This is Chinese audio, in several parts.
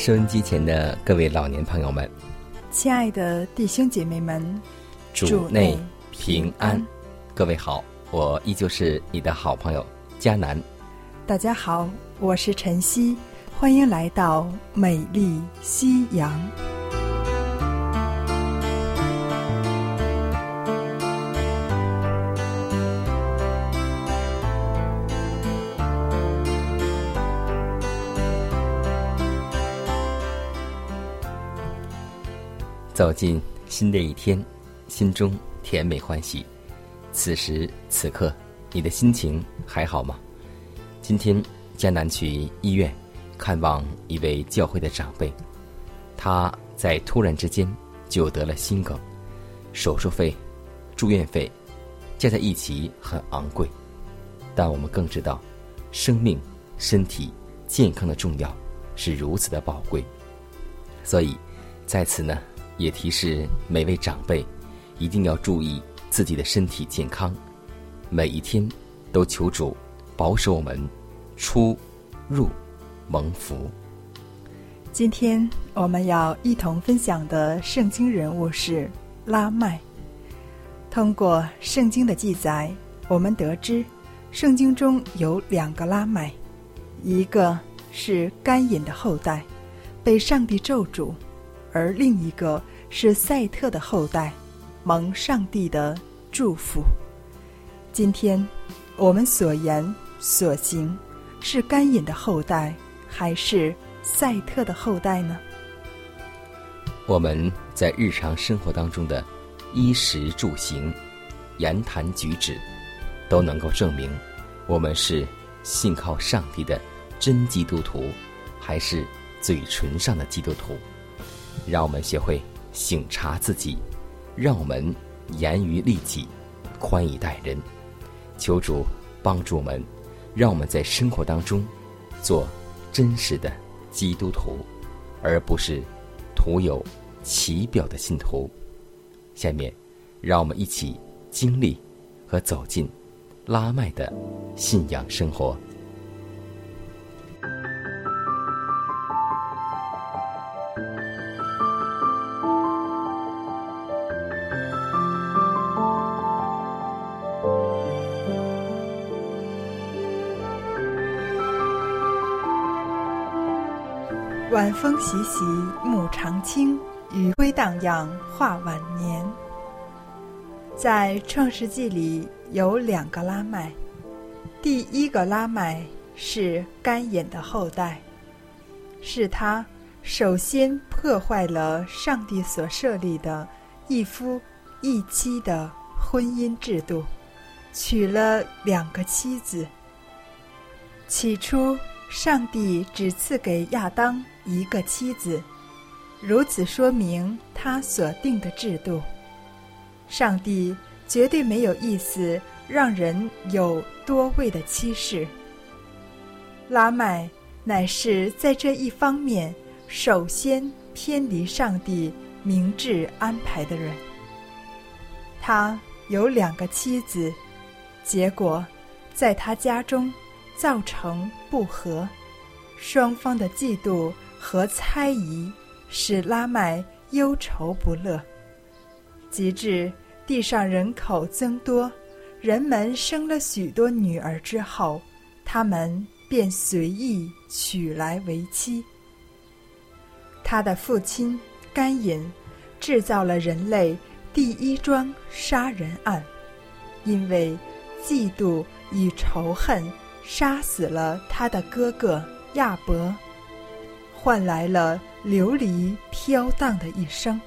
收音机前的各位老年朋友们，亲爱的弟兄姐妹们，主内平安。各位好，我依旧是你的好朋友佳南。大家好，我是晨曦，欢迎来到美丽夕阳。走进新的一天，心中甜美欢喜。此时此刻，你的心情还好吗？今天，江南去医院看望一位教会的长辈，他在突然之间就得了心梗，手术费、住院费加在一起很昂贵，但我们更知道，生命、身体健康的重要是如此的宝贵，所以在此呢。也提示每位长辈，一定要注意自己的身体健康，每一天都求主保守我们出入蒙福。今天我们要一同分享的圣经人物是拉麦。通过圣经的记载，我们得知圣经中有两个拉麦，一个是甘隐的后代，被上帝咒诅。而另一个是赛特的后代，蒙上帝的祝福。今天我们所言所行，是甘隐的后代，还是赛特的后代呢？我们在日常生活当中的衣食住行、言谈举止，都能够证明我们是信靠上帝的真基督徒，还是嘴唇上的基督徒。让我们学会省察自己，让我们严于律己，宽以待人。求主帮助我们，让我们在生活当中做真实的基督徒，而不是徒有其表的信徒。下面，让我们一起经历和走进拉麦的信仰生活。晚风习习，木长青；余晖荡漾，画晚年。在创世纪里有两个拉麦，第一个拉麦是干眼的后代，是他首先破坏了上帝所设立的一夫一妻的婚姻制度，娶了两个妻子。起初。上帝只赐给亚当一个妻子，如此说明他所定的制度。上帝绝对没有意思让人有多位的妻室。拉麦乃是在这一方面首先偏离上帝明智安排的人。他有两个妻子，结果在他家中。造成不和，双方的嫉妒和猜疑使拉麦忧愁不乐。及至地上人口增多，人们生了许多女儿之后，他们便随意娶来为妻。他的父亲甘隐制造了人类第一桩杀人案，因为嫉妒与仇恨，杀死了他的哥哥亚伯，换来了流离飘荡的一生。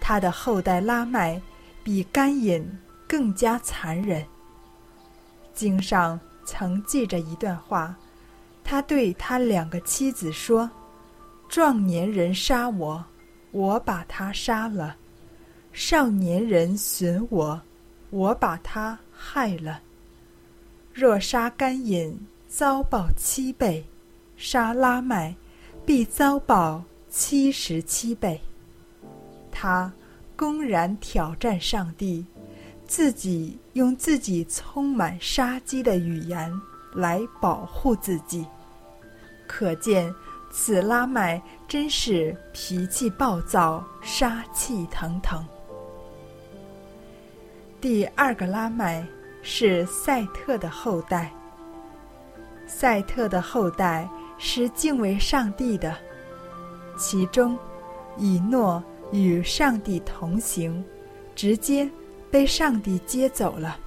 他的后代拉麦比甘隐更加残忍。经上曾记着一段话，他对他两个妻子说：“壮年人杀我，我把他杀了；少年人损我，我把他害了。若杀甘隐，遭报七倍；杀拉麦，必遭报七十七倍。”他公然挑战上帝。自己用自己充满杀机的语言来保护自己，可见此拉麦真是脾气暴躁、杀气腾腾。第二个拉麦是赛特的后代。赛特的后代是敬畏上帝的，其中以诺与上帝同行，直接。被上帝接走了，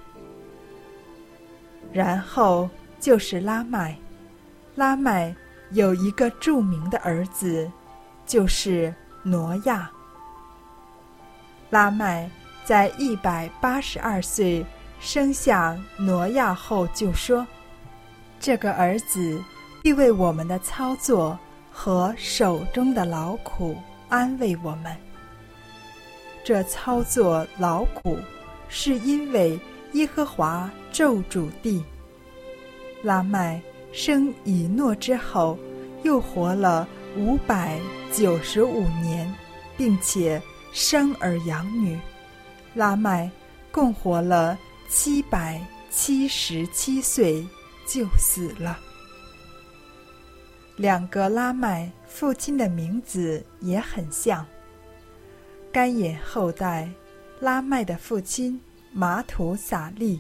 然后就是拉麦。拉麦有一个著名的儿子，就是挪亚。拉麦在一百八十二岁生下挪亚后，就说：“这个儿子必为我们的操作和手中的劳苦安慰我们。”这操作劳苦，是因为耶和华咒主地。拉麦生以诺之后，又活了五百九十五年，并且生儿养女。拉麦共活了七百七十七岁，就死了。两个拉麦父亲的名字也很像。甘隐后代，拉麦的父亲马土撒利；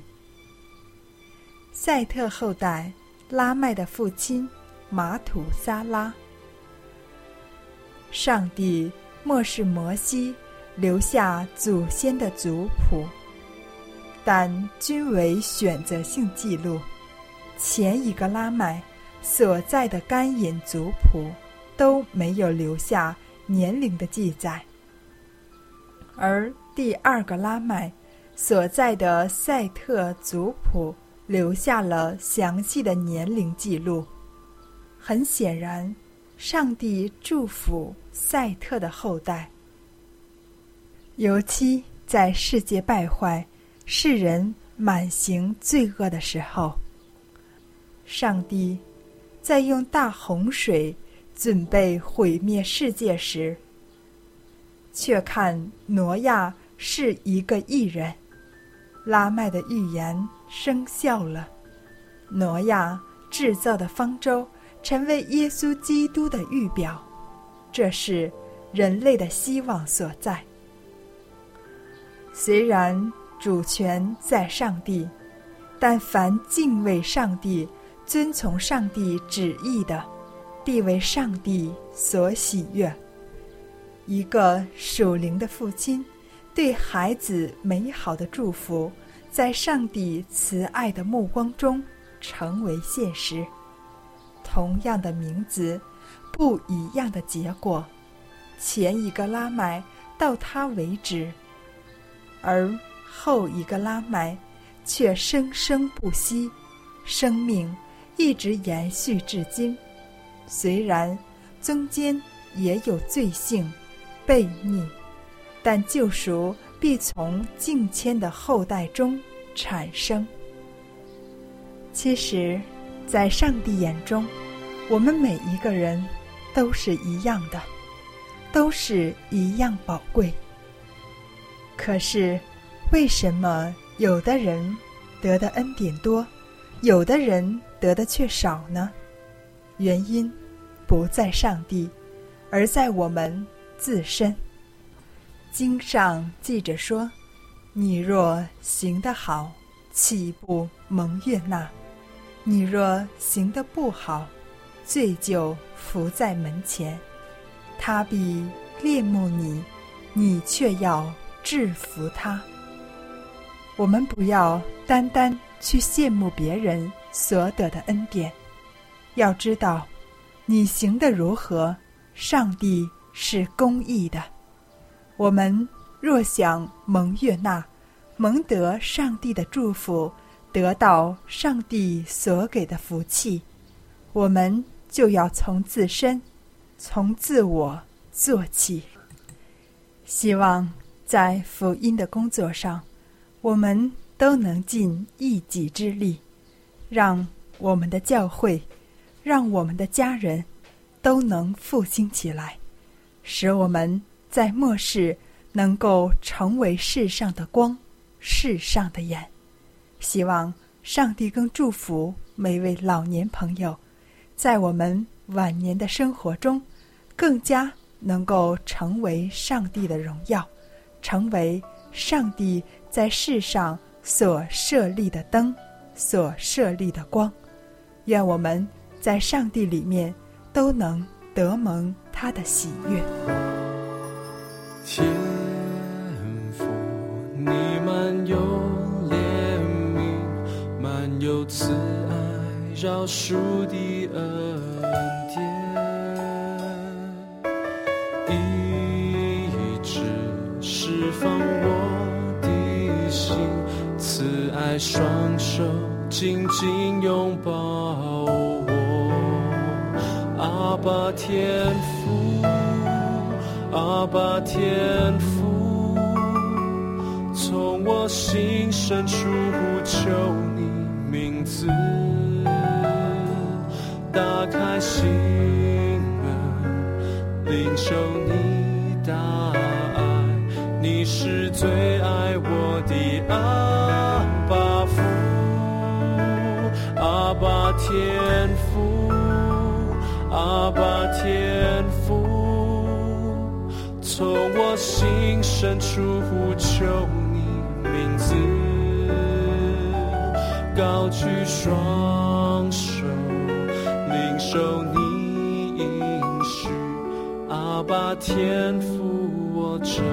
赛特后代，拉麦的父亲马土萨拉。上帝漠视摩西留下祖先的族谱，但均为选择性记录。前一个拉麦所在的甘隐族谱都没有留下年龄的记载。而第二个拉麦所在的赛特族谱留下了详细的年龄记录。很显然，上帝祝福赛特的后代，尤其在世界败坏、世人满行罪恶的时候，上帝在用大洪水准备毁灭世界时。却看挪亚是一个异人，拉麦的预言生效了，挪亚制造的方舟成为耶稣基督的预表，这是人类的希望所在。虽然主权在上帝，但凡敬畏上帝、遵从上帝旨意的，必为上帝所喜悦。一个属灵的父亲，对孩子美好的祝福，在上帝慈爱的目光中成为现实。同样的名字，不一样的结果。前一个拉麦到他为止，而后一个拉麦却生生不息，生命一直延续至今。虽然中间也有罪性。悖逆，但救赎必从敬谦的后代中产生。其实，在上帝眼中，我们每一个人都是一样的，都是一样宝贵。可是，为什么有的人得的恩典多，有的人得的却少呢？原因不在上帝，而在我们。自身，经上记着说：“你若行得好，岂不蒙悦纳？你若行得不好，罪就伏在门前。”他必恋慕你，你却要制服他。我们不要单单去羡慕别人所得的恩典，要知道，你行的如何，上帝是公义的。我们若想蒙悦纳，蒙得上帝的祝福，得到上帝所给的福气，我们就要从自身、从自我做起。希望在福音的工作上。我们都能尽一己之力，让我们的教会，让我们的家人，都能复兴起来，使我们在末世能够成为世上的光，世上的盐。希望上帝更祝福每位老年朋友，在我们晚年的生活中，更加能够成为上帝的荣耀，成为上帝。在世上所设立的灯，所设立的光，愿我们在上帝里面都能得蒙他的喜悦。天父，你满有怜悯，满有慈爱，饶恕的恩双手紧紧拥抱我，阿爸天父，阿爸天父，从我心深处呼求你名字，打开心门，领受你大爱，你是最天父，阿爸天父，从我心深处呼求你名字，高举双手，领受你应许，阿爸天父，我真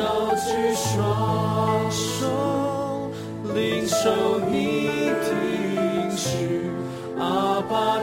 高举双手，领受你的应许，阿爸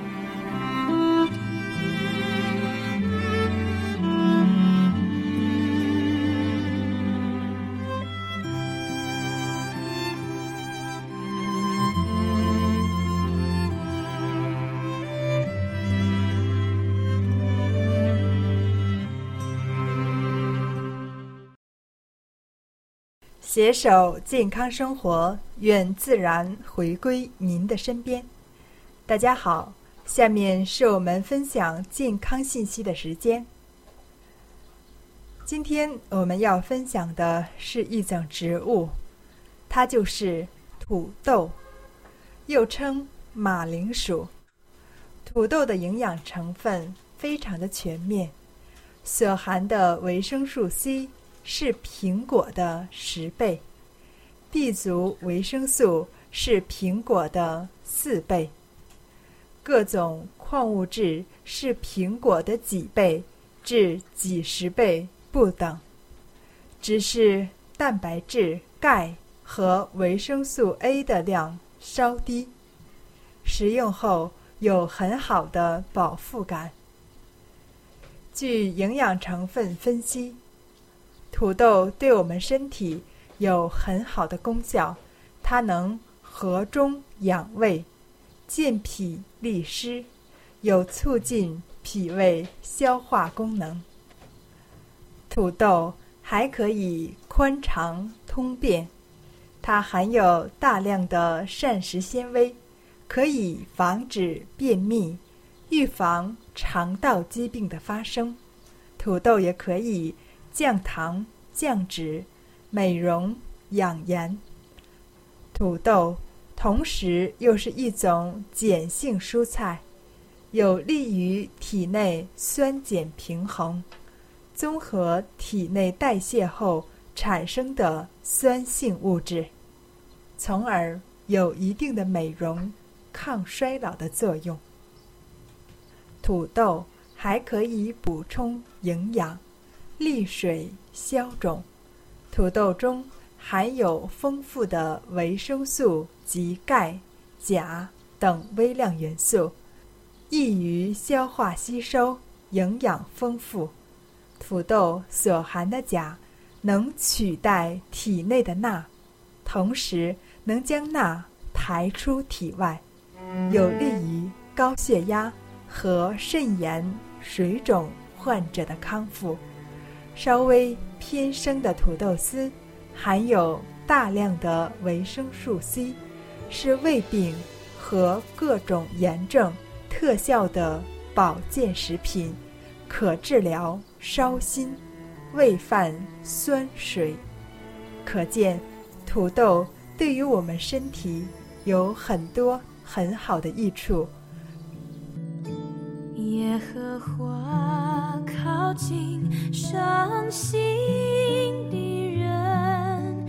携手健康生活，愿自然回归您的身边。大家好，下面是我们分享健康信息的时间。今天我们要分享的是一种植物，它就是土豆，又称马铃薯。土豆的营养成分非常的全面，所含的维生素 C。是苹果的十倍，B 族维生素是苹果的四倍，各种矿物质是苹果的几倍至几十倍不等，只是蛋白质、钙和维生素 A 的量稍低，食用后有很好的饱腹感。据营养成分分析。土豆对我们身体有很好的功效，它能和中养胃、健脾利湿，有促进脾胃消化功能。土豆还可以宽肠通便，它含有大量的膳食纤维，可以防止便秘，预防肠道疾病的发生。土豆也可以。降糖、降脂、美容、养颜。土豆同时又是一种碱性蔬菜，有利于体内酸碱平衡，综合体内代谢后产生的酸性物质，从而有一定的美容、抗衰老的作用。土豆还可以补充营养。利水消肿，土豆中含有丰富的维生素及钙、钾等微量元素，易于消化吸收，营养丰富。土豆所含的钾能取代体内的钠，同时能将钠排出体外，有利于高血压和肾炎、水肿患者的康复。稍微偏生的土豆丝，含有大量的维生素 C，是胃病和各种炎症特效的保健食品，可治疗烧心、胃犯酸水。可见，土豆对于我们身体有很多很好的益处。耶和华靠近伤心的人，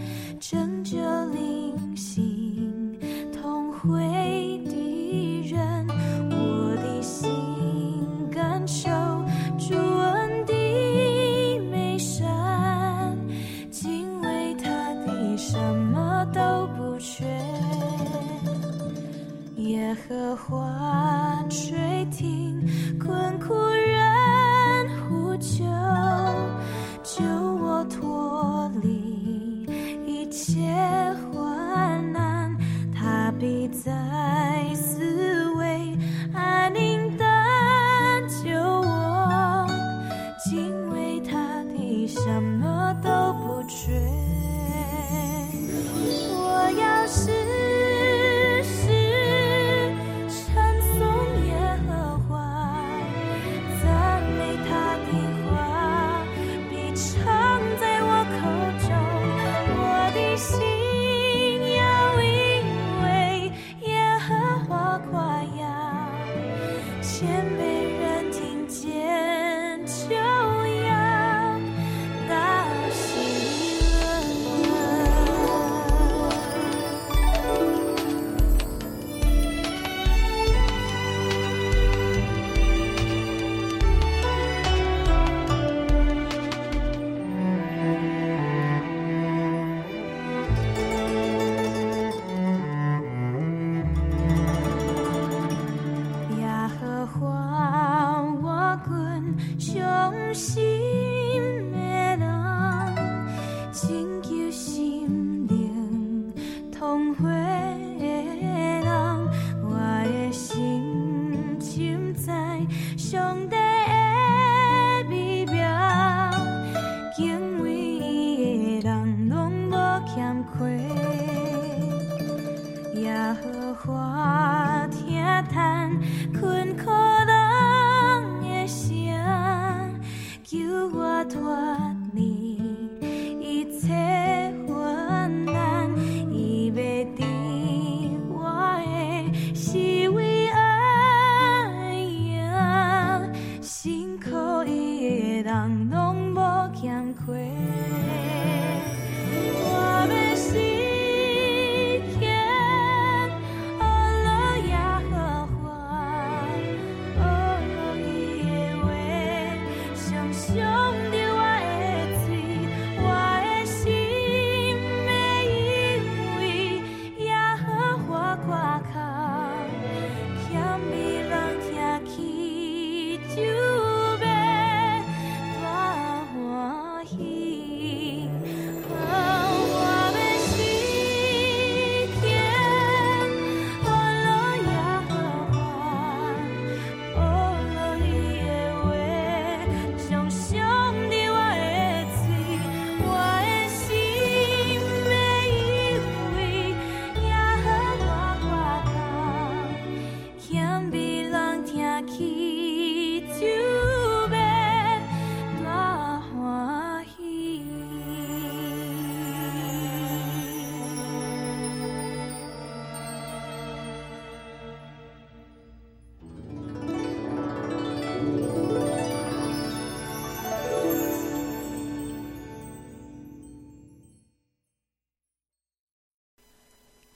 人拢无欠亏。